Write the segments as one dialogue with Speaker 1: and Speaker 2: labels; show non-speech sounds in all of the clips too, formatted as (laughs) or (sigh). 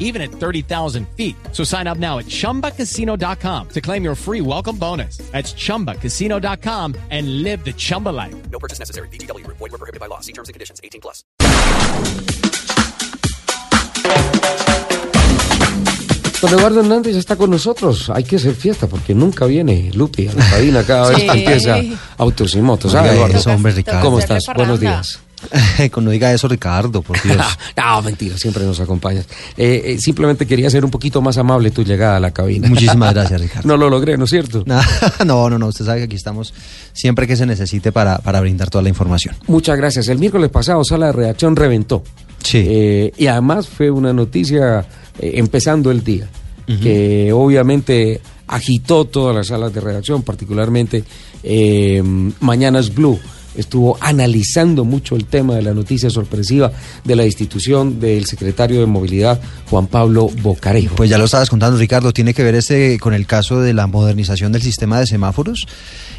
Speaker 1: even at 30,000 feet. So sign up now at chumbacasino.com to claim your free welcome bonus. That's chumbacasino.com and live the Chumba life.
Speaker 2: No purchase necessary. BGW. Void were prohibited by law. See terms and conditions. 18 plus.
Speaker 3: Don Eduardo Hernández ya está con nosotros. Hay que hacer fiesta porque nunca viene Lupi a la cabina cada vez
Speaker 4: Sí.
Speaker 3: que empieza Autos y Motos. ¿sabe,
Speaker 5: Oiga,
Speaker 3: Eduardo?
Speaker 5: eso, hombre, Ricardo.
Speaker 3: ¿Cómo estás?
Speaker 4: hacer
Speaker 3: Buenos
Speaker 4: parranda.
Speaker 3: días. (laughs)
Speaker 5: no diga eso, Ricardo, por Dios. (laughs)
Speaker 3: no, mentira, siempre nos acompañas. Eh, eh, simplemente quería ser un poquito más amable tu llegada a la cabina.
Speaker 5: Muchísimas (laughs) gracias, Ricardo.
Speaker 3: No lo logré, ¿no es cierto?
Speaker 5: No, no, no, usted sabe que aquí estamos siempre que se necesite para, para brindar toda la información.
Speaker 3: Muchas gracias. El miércoles pasado, sala de redacción reventó.
Speaker 5: Sí.
Speaker 3: Eh, y además fue una noticia empezando el día, que obviamente agitó todas las salas de redacción, particularmente Mañanas Blue. Estuvo analizando mucho el tema de la noticia sorpresiva de la institución del secretario de Movilidad, Juan Pablo Bocarejo.
Speaker 5: Pues ya lo estabas contando, Ricardo, tiene que ver este con el caso de la modernización del sistema de semáforos.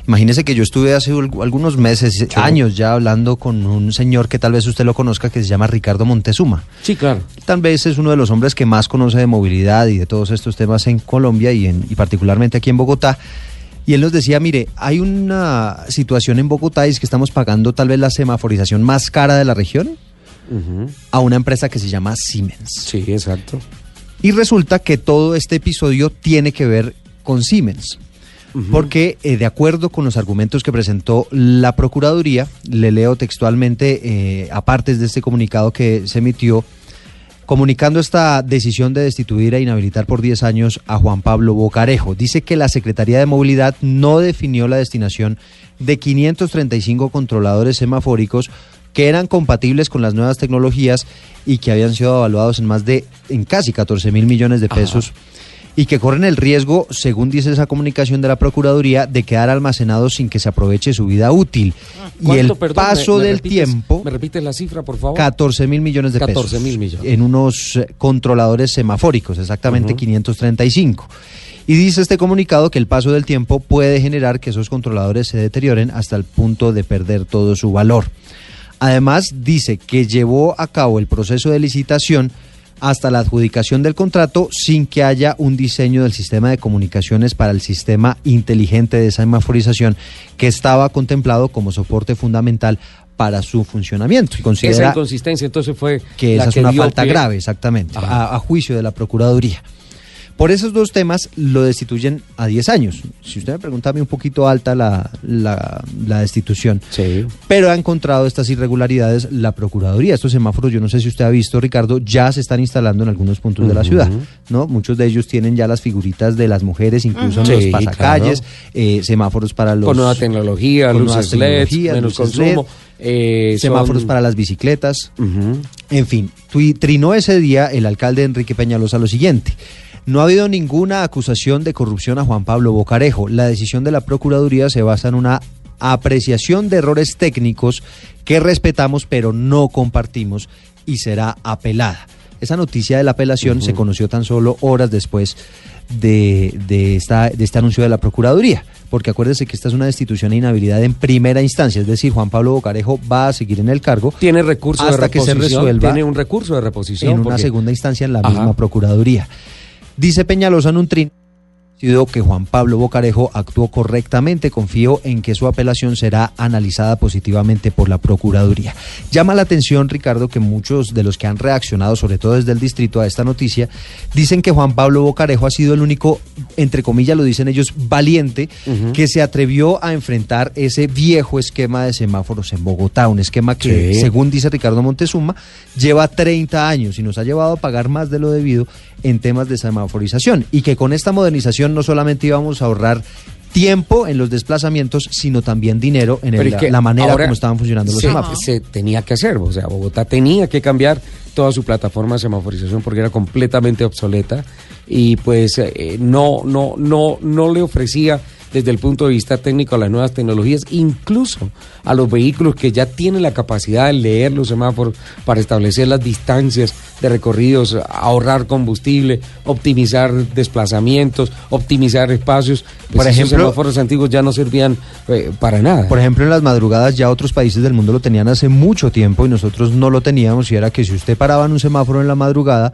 Speaker 5: Imagínese que yo estuve hace algunos meses, años ya hablando con un señor que tal vez usted lo conozca, que se llama Ricardo Montezuma.
Speaker 3: sí, claro.
Speaker 5: Tal vez es uno de los hombres que más conoce de movilidad y de todos estos temas en Colombia y, en, y particularmente aquí en Bogotá. Y él nos decía, mire, hay una situación en Bogotá y es que estamos pagando tal vez la semaforización más cara de la región a una empresa que se llama Siemens.
Speaker 3: Sí, exacto.
Speaker 5: Y resulta que todo este episodio tiene que ver con Siemens. Porque eh, de acuerdo con los argumentos que presentó la Procuraduría, le leo textualmente eh, a partes de este comunicado que se emitió, comunicando esta decisión de destituir e inhabilitar por 10 años a Juan Pablo Bocarejo. Dice que la Secretaría de Movilidad no definió la destinación de 535 controladores semafóricos que eran compatibles con las nuevas tecnologías y que habían sido evaluados en más de, en casi 14 mil millones de pesos y que corren el riesgo, según dice esa comunicación de la Procuraduría, de quedar almacenados sin que se aproveche su vida útil. Y el
Speaker 3: ¿Cuánto, perdón,
Speaker 5: paso
Speaker 3: me- me
Speaker 5: del
Speaker 3: repites-
Speaker 5: tiempo...
Speaker 3: ¿Me repites la cifra, por favor?
Speaker 5: 14 mil millones de
Speaker 3: 14
Speaker 5: pesos.
Speaker 3: mil millones.
Speaker 5: En unos eh, controladores semafóricos, exactamente 535. Y dice este comunicado que el paso del tiempo puede generar que esos controladores se deterioren hasta el punto de perder todo su valor. Además, dice que llevó a cabo el proceso de licitación hasta la adjudicación del contrato sin que haya un diseño del sistema de comunicaciones para el sistema inteligente de semaforización que estaba contemplado como soporte fundamental para su funcionamiento. Y
Speaker 3: Esa
Speaker 5: considera
Speaker 3: inconsistencia entonces fue
Speaker 5: que esa es una falta
Speaker 3: pie-
Speaker 5: grave, exactamente, a juicio de la Procuraduría. Por esos dos temas lo destituyen a 10 años. Si usted me pregunta a mí un poquito alta la, la, la destitución.
Speaker 3: Sí.
Speaker 5: Pero ha encontrado estas irregularidades la Procuraduría. Estos semáforos, yo no sé si usted ha visto, Ricardo, ya se están instalando en algunos puntos de la ciudad. ¿no? Muchos de ellos tienen ya las figuritas de las mujeres, incluso en
Speaker 3: Sí,
Speaker 5: los pasacalles,
Speaker 3: claro.
Speaker 5: eh, semáforos para los...
Speaker 3: con nueva tecnología,
Speaker 5: con
Speaker 3: luces LED,
Speaker 5: tecnologías,
Speaker 3: menos consumo.
Speaker 5: LED,
Speaker 3: eh,
Speaker 5: semáforos
Speaker 3: son-
Speaker 5: para las bicicletas. En fin, trinó ese día el alcalde Enrique Peñalosa lo siguiente. No ha habido ninguna acusación de corrupción a Juan Pablo Bocarejo. La decisión de la Procuraduría se basa en una apreciación de errores técnicos que respetamos pero no compartimos y será apelada. Esa noticia de la apelación se conoció tan solo horas después de, de esta, de este anuncio de la Procuraduría, porque acuérdese que esta es una destitución e inhabilidad en primera instancia, es decir, Juan Pablo Bocarejo va a seguir en el cargo
Speaker 3: Tiene recurso
Speaker 5: hasta
Speaker 3: de
Speaker 5: que se resuelva
Speaker 3: Tiene un recurso de reposición.
Speaker 5: en una segunda instancia en la
Speaker 3: Ajá.
Speaker 5: misma Procuraduría. Dice Peñalosa en un que Juan Pablo Bocarejo actuó correctamente, confío en que su apelación será analizada positivamente por la Procuraduría. Llama la atención, Ricardo, que muchos de los que han reaccionado, sobre todo desde el distrito, a esta noticia, dicen que Juan Pablo Bocarejo ha sido el único, entre comillas lo dicen ellos, valiente, que se atrevió a enfrentar ese viejo esquema de semáforos en Bogotá, un esquema que,
Speaker 3: Sí.
Speaker 5: según dice Ricardo Montezuma, lleva 30 años y nos ha llevado a pagar más de lo debido en temas de semaforización y que con esta modernización no solamente íbamos a ahorrar tiempo en los desplazamientos, sino también dinero en el- la manera como estaban funcionando los
Speaker 3: se,
Speaker 5: semáforos.
Speaker 3: se tenía que hacer, o sea, Bogotá tenía que cambiar toda su plataforma de semaforización porque era completamente obsoleta y pues eh, no, no, no, no le ofrecía desde el punto de vista técnico a las nuevas tecnologías, incluso a los vehículos que ya tienen la capacidad de leer los semáforos para establecer las distancias de recorridos, ahorrar combustible, optimizar desplazamientos, optimizar espacios. Pues
Speaker 5: Por ejemplo-
Speaker 3: semáforos antiguos ya no servían eh, para nada.
Speaker 5: Por ejemplo, en las madrugadas ya otros países del mundo lo tenían hace mucho tiempo y nosotros no lo teníamos y era que si usted paraba en un semáforo en la madrugada,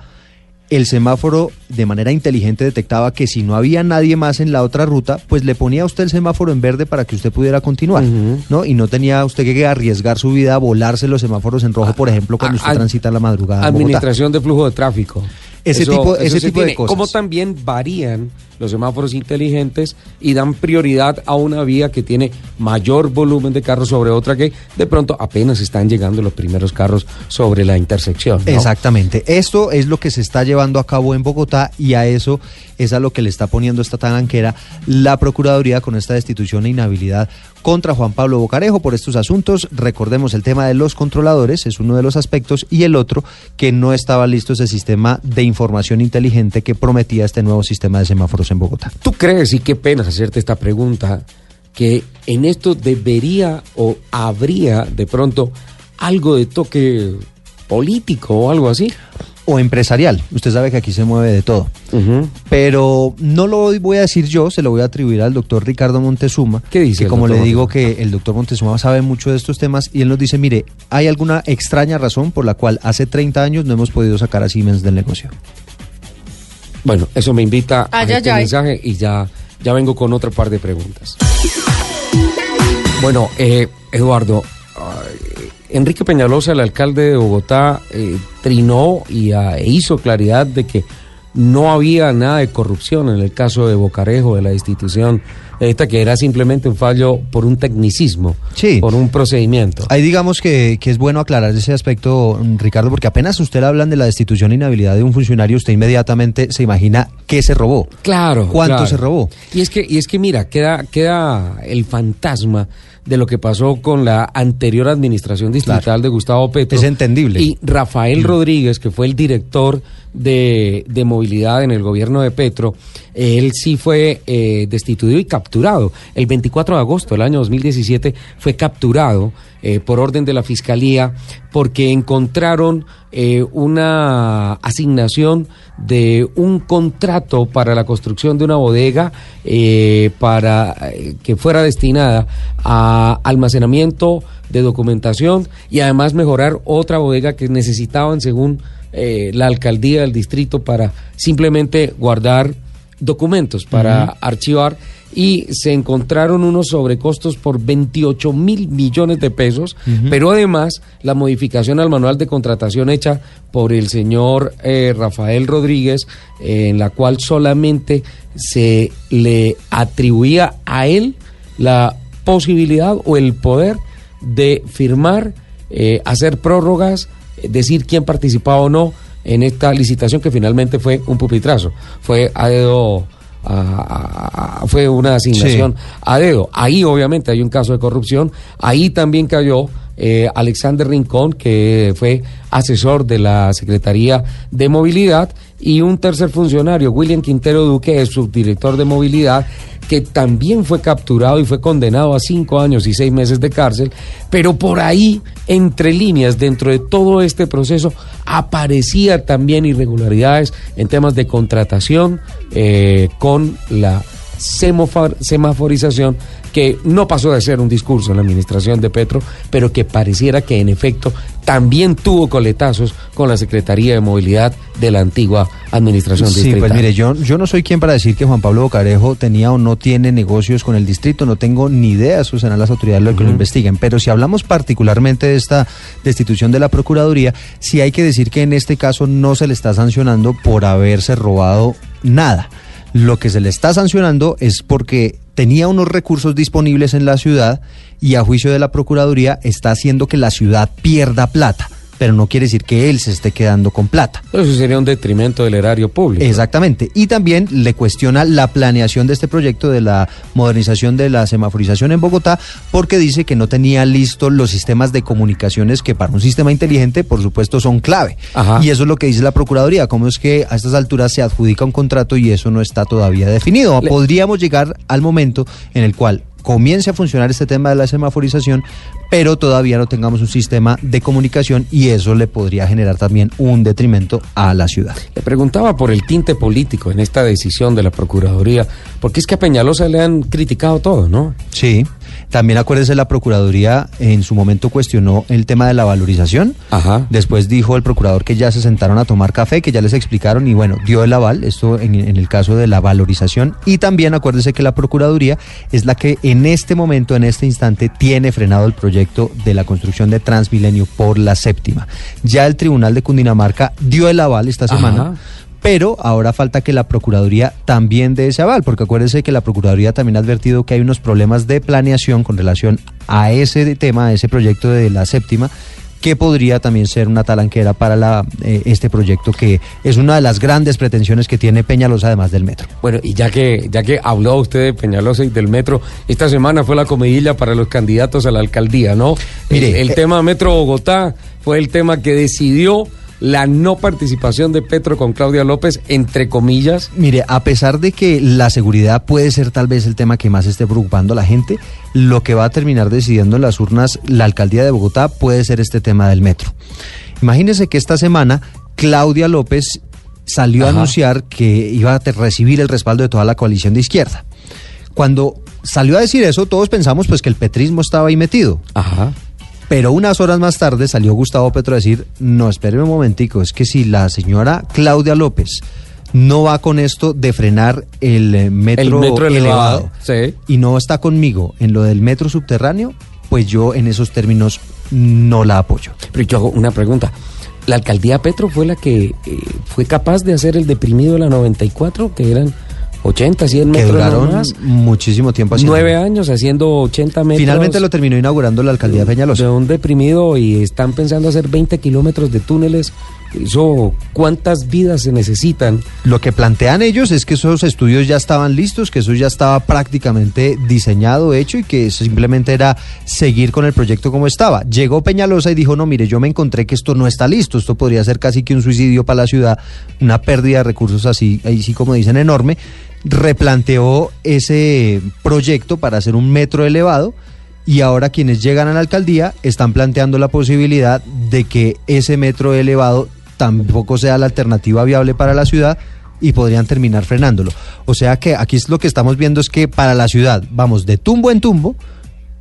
Speaker 5: el semáforo de manera inteligente detectaba que si no había nadie más en la otra ruta, pues le ponía a usted el semáforo en verde para que usted pudiera continuar. ¿no? Y no tenía usted que arriesgar su vida a volarse los semáforos en rojo, por ejemplo, cuando usted transita la madrugada.
Speaker 3: Administración de flujo de tráfico.
Speaker 5: Ese tipo- ese
Speaker 3: se
Speaker 5: tipo de cosas.
Speaker 3: Como también varían los semáforos inteligentes y dan prioridad a una vía que tiene mayor volumen de carros sobre otra que de pronto apenas están llegando los primeros carros sobre la intersección.
Speaker 5: Exactamente. Esto es lo que se está llevando a cabo en Bogotá y a eso es a lo que le está poniendo esta talanquera la Procuraduría con esta destitución e inhabilidad contra Juan Pablo Bocarejo por estos asuntos. Recordemos el tema de los controladores, es uno de los aspectos, y el otro, que no estaba listo ese sistema de información inteligente que prometía este nuevo sistema de semáforos en Bogotá.
Speaker 3: ¿Tú crees, y qué pena hacerte esta pregunta, que en esto debería o habría de pronto algo de toque político o algo así?
Speaker 5: O empresarial, usted sabe que aquí se mueve de todo. Pero no lo voy a decir yo, se lo voy a atribuir al doctor Ricardo Montezuma.
Speaker 3: ¿Qué dice
Speaker 5: Que como le digo
Speaker 3: Montezuma?
Speaker 5: que el doctor Montezuma sabe mucho de estos temas y él nos dice, mire, hay alguna extraña razón por la cual hace 30 años no hemos podido sacar a Siemens del negocio.
Speaker 3: Bueno, eso me invita a
Speaker 4: Ay,
Speaker 3: este
Speaker 4: ay, ay.
Speaker 3: mensaje y ya, ya vengo con otra par de preguntas. Bueno, eh, Eduardo, Enrique Peñalosa, el alcalde de Bogotá, eh, trinó y ah, e hizo claridad de que no había nada de corrupción en el caso de Bocarejo, de la institución esta, que era simplemente un fallo por un tecnicismo,
Speaker 5: Sí.
Speaker 3: por un procedimiento.
Speaker 5: Ahí digamos que, que es bueno aclarar ese aspecto, Ricardo, porque apenas usted hablan de la destitución e inhabilidad de un funcionario, usted inmediatamente se imagina qué se robó.
Speaker 3: Claro.
Speaker 5: ¿Cuánto
Speaker 3: claro.
Speaker 5: se robó?
Speaker 3: Y es que, y es que mira, queda, queda el fantasma de lo que pasó con la anterior administración distrital
Speaker 5: Claro.
Speaker 3: de Gustavo Petro.
Speaker 5: Es entendible.
Speaker 3: Y Rafael Rodríguez, que fue el director de, de movilidad en el gobierno de Petro, él sí fue eh, destituido y capturado. El 24 de agosto del año 2017 fue capturado eh, por orden de la Fiscalía porque encontraron eh, una asignación de un contrato para la construcción de una bodega eh, para eh, que fuera destinada a almacenamiento de documentación y además mejorar otra bodega que necesitaban según eh, la alcaldía del distrito para simplemente guardar documentos para archivar y se encontraron unos sobrecostos por 28 mil millones de pesos, pero además la modificación al manual de contratación hecha por el señor eh, Rafael Rodríguez, eh, en la cual solamente se le atribuía a él la posibilidad o el poder de firmar, eh, hacer prórrogas, decir quién participaba o no en esta licitación que finalmente fue un pupitrazo, fue a dedo, a- fue una asignación a dedo. Ahí obviamente hay un caso de corrupción, ahí también cayó eh, Alexander Rincón, que fue asesor de la Secretaría de Movilidad, y un tercer funcionario, William Quintero Duque, es subdirector de Movilidad, que también fue capturado y fue condenado a cinco años y seis meses de cárcel, pero por ahí, entre líneas, dentro de todo este proceso, aparecía también irregularidades en temas de contratación eh, con la semaforización que no pasó de ser un discurso en la administración de Petro, pero que pareciera que en efecto también tuvo coletazos con la Secretaría de Movilidad de la antigua administración
Speaker 5: Sí,
Speaker 3: distrital.
Speaker 5: pues mire, yo, yo no soy quien para decir que Juan Pablo Bocarejo tenía o no tiene negocios con el distrito, no tengo ni idea, eso serán las autoridades lo que lo investiguen, pero si hablamos particularmente de esta destitución de la Procuraduría, sí hay que decir que en este caso no se le está sancionando por haberse robado nada. Lo que se le está sancionando es porque tenía unos recursos disponibles en la ciudad y a juicio de la Procuraduría está haciendo que la ciudad pierda plata pero no quiere decir que él se esté quedando con plata.
Speaker 3: Eso sería un detrimento del erario público.
Speaker 5: Exactamente. Y también le cuestiona la planeación de este proyecto de la modernización de la semaforización en Bogotá, porque dice que no tenía listos los sistemas de comunicaciones que para un sistema inteligente, por supuesto, son clave.
Speaker 3: Ajá.
Speaker 5: Y eso es lo que dice la Procuraduría, cómo es que a estas alturas se adjudica un contrato y eso no está todavía definido.
Speaker 3: Le-
Speaker 5: Podríamos llegar al momento en el cual comience a funcionar este tema de la semaforización, pero todavía no tengamos un sistema de comunicación y eso le podría generar también un detrimento a la ciudad.
Speaker 3: Le preguntaba por el tinte político en esta decisión de la Procuraduría, porque es que a Peñalosa le han criticado todo, ¿no?
Speaker 5: Sí, también acuérdese la Procuraduría en su momento cuestionó el tema de la valorización.
Speaker 3: Ajá.
Speaker 5: Después dijo el procurador que ya se sentaron a tomar café, que ya les explicaron y bueno, dio el aval, esto en, en el caso de la valorización. Y también acuérdese que la Procuraduría es la que en este momento, en este instante, tiene frenado el proyecto de la construcción de Transmilenio por la séptima. Ya el Tribunal de Cundinamarca dio el aval esta semana.
Speaker 3: Ajá.
Speaker 5: Pero ahora falta que la Procuraduría también dé ese aval, porque acuérdense que la Procuraduría también ha advertido que hay unos problemas de planeación con relación a ese tema, a ese proyecto de la séptima, que podría también ser una talanquera para la, eh, este proyecto, que es una de las grandes pretensiones que tiene Peñalosa, además del metro.
Speaker 3: Bueno, y ya que, ya que habló usted de Peñalosa y del metro, esta semana fue la comidilla para los candidatos a la alcaldía, ¿no?
Speaker 5: Mire,
Speaker 3: el, el
Speaker 5: eh,
Speaker 3: tema Metro Bogotá fue el tema que decidió la no participación de Petro con Claudia López, entre comillas.
Speaker 5: Mire, a pesar de que la seguridad puede ser tal vez el tema que más esté preocupando a la gente, lo que va a terminar decidiendo en las urnas la alcaldía de Bogotá puede ser este tema del metro. Imagínense que esta semana Claudia López salió a anunciar que iba a recibir el respaldo de toda la coalición de izquierda. Cuando salió a decir eso, todos pensamos pues que el petrismo estaba ahí metido.
Speaker 3: Ajá.
Speaker 5: Pero unas horas más tarde salió Gustavo Petro a decir, no, espéreme un momentico, es que si la señora Claudia López no va con esto de frenar el eh, metro,
Speaker 3: El metro
Speaker 5: elevado,
Speaker 3: elevado, sí.
Speaker 5: y no está conmigo en lo del metro subterráneo, pues yo en esos términos no la apoyo.
Speaker 3: Pero yo hago una pregunta. ¿La alcaldía Petro fue la que eh, fue capaz de hacer el deprimido de la 94, que eran 80, 100
Speaker 5: Que
Speaker 3: metros
Speaker 5: duraron
Speaker 3: más?
Speaker 5: muchísimo tiempo haciendo.
Speaker 3: Nueve años haciendo 80 metros.
Speaker 5: Finalmente lo terminó inaugurando la alcaldía de Peñalosa.
Speaker 3: De un deprimido y están pensando hacer 20 kilómetros de túneles. Eso, ¿cuántas vidas se necesitan?
Speaker 5: Lo que plantean ellos es que esos estudios ya estaban listos, que eso ya estaba prácticamente diseñado, hecho y que simplemente era seguir con el proyecto como estaba. Llegó Peñalosa y dijo, no, mire, yo me encontré que esto no está listo, esto podría ser casi que un suicidio para la ciudad, una pérdida de recursos así, ahí sí como dicen, enorme. Replanteó ese proyecto para hacer un metro elevado y ahora quienes llegan a la alcaldía están planteando la posibilidad de que ese metro elevado tampoco sea la alternativa viable para la ciudad y podrían terminar frenándolo. O sea que aquí es lo que estamos viendo es que para la ciudad vamos de tumbo en tumbo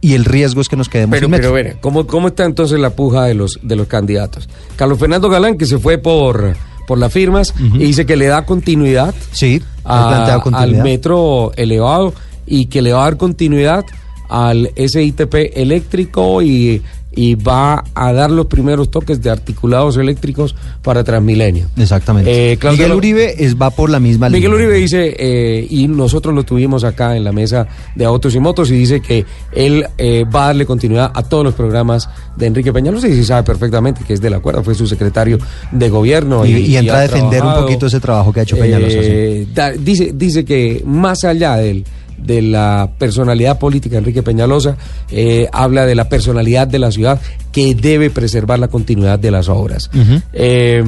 Speaker 5: y el riesgo es que nos quedemos
Speaker 3: Pero,
Speaker 5: sin metro.
Speaker 3: pero, ¿cómo, ¿cómo está entonces la puja de los, de los candidatos? Carlos Fernando Galán, que se fue por, por las firmas y dice que le da continuidad,
Speaker 5: sí,
Speaker 3: a-
Speaker 5: planteado
Speaker 3: al
Speaker 5: continuidad.
Speaker 3: metro elevado y que le va a dar continuidad al SITP eléctrico y, y va a dar los primeros toques de articulados eléctricos para Transmilenio.
Speaker 5: Exactamente.
Speaker 3: Eh,
Speaker 5: Miguel Uribe es, va por la misma
Speaker 3: Miguel
Speaker 5: línea.
Speaker 3: Uribe dice, eh, y nosotros lo tuvimos acá en la mesa de autos y motos, y dice que él eh, va a darle continuidad a todos los programas de Enrique Peñalosa, y sí sabe perfectamente que es del acuerdo, fue su secretario de gobierno.
Speaker 5: Y- y entra a defender un poquito ese trabajo que ha hecho Peñalosa,
Speaker 3: eh, da- dice, dice que más allá del de la personalidad política Enrique Peñalosa, eh, habla de la personalidad de la ciudad que debe preservar la continuidad de las obras. Eh,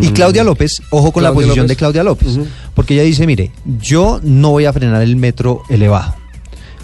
Speaker 5: Y Claudia López, ojo con la posición
Speaker 3: López.
Speaker 5: de Claudia López, porque ella dice, mire, yo no voy a frenar el metro elevado,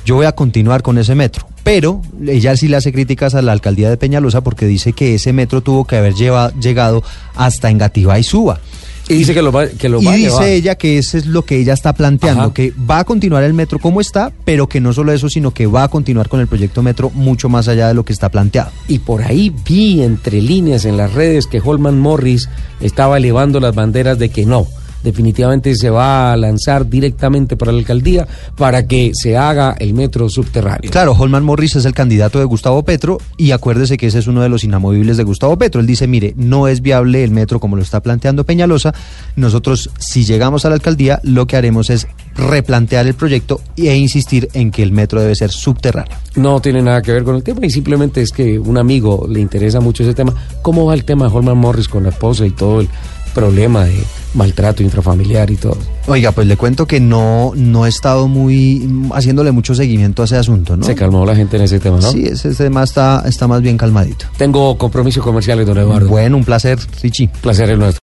Speaker 5: yo voy a continuar con ese metro, pero ella sí le hace críticas a la alcaldía de Peñalosa porque dice que ese metro tuvo que haber lleva- llegado hasta Engativá y Suba.
Speaker 3: Y dice que lo va, que lo
Speaker 5: y
Speaker 3: va a
Speaker 5: dice
Speaker 3: llevar.
Speaker 5: ella que eso es lo que ella está planteando,
Speaker 3: Ajá.
Speaker 5: que va a continuar el metro como está, pero que no solo eso, sino que va a continuar con el proyecto metro mucho más allá de lo que está planteado.
Speaker 3: Y por ahí vi entre líneas en las redes que Holman Morris estaba elevando las banderas de que no. Definitivamente se va a lanzar directamente para la alcaldía para que se haga el metro subterráneo.
Speaker 5: Claro, Holman Morris es el candidato de Gustavo Petro y acuérdese que ese es uno de los inamovibles de Gustavo Petro. Él dice, mire, no es viable el metro como lo está planteando Peñalosa. Nosotros, si llegamos a la alcaldía, lo que haremos es replantear el proyecto e insistir en que el metro debe ser subterráneo.
Speaker 3: No tiene nada que ver con el tema y simplemente es que un amigo le interesa mucho ese tema. ¿Cómo va el tema de Holman Morris con la esposa y todo el problema de maltrato intrafamiliar y todo?
Speaker 5: Oiga, pues le cuento que no, no he estado muy haciéndole mucho seguimiento a ese asunto, ¿no?
Speaker 3: Se calmó la gente en ese tema, ¿no?
Speaker 5: Sí, ese tema está, está más bien calmadito.
Speaker 3: Tengo compromisos comerciales, don Eduardo.
Speaker 5: Bueno, un placer, Richie.
Speaker 3: Placer es nuestro.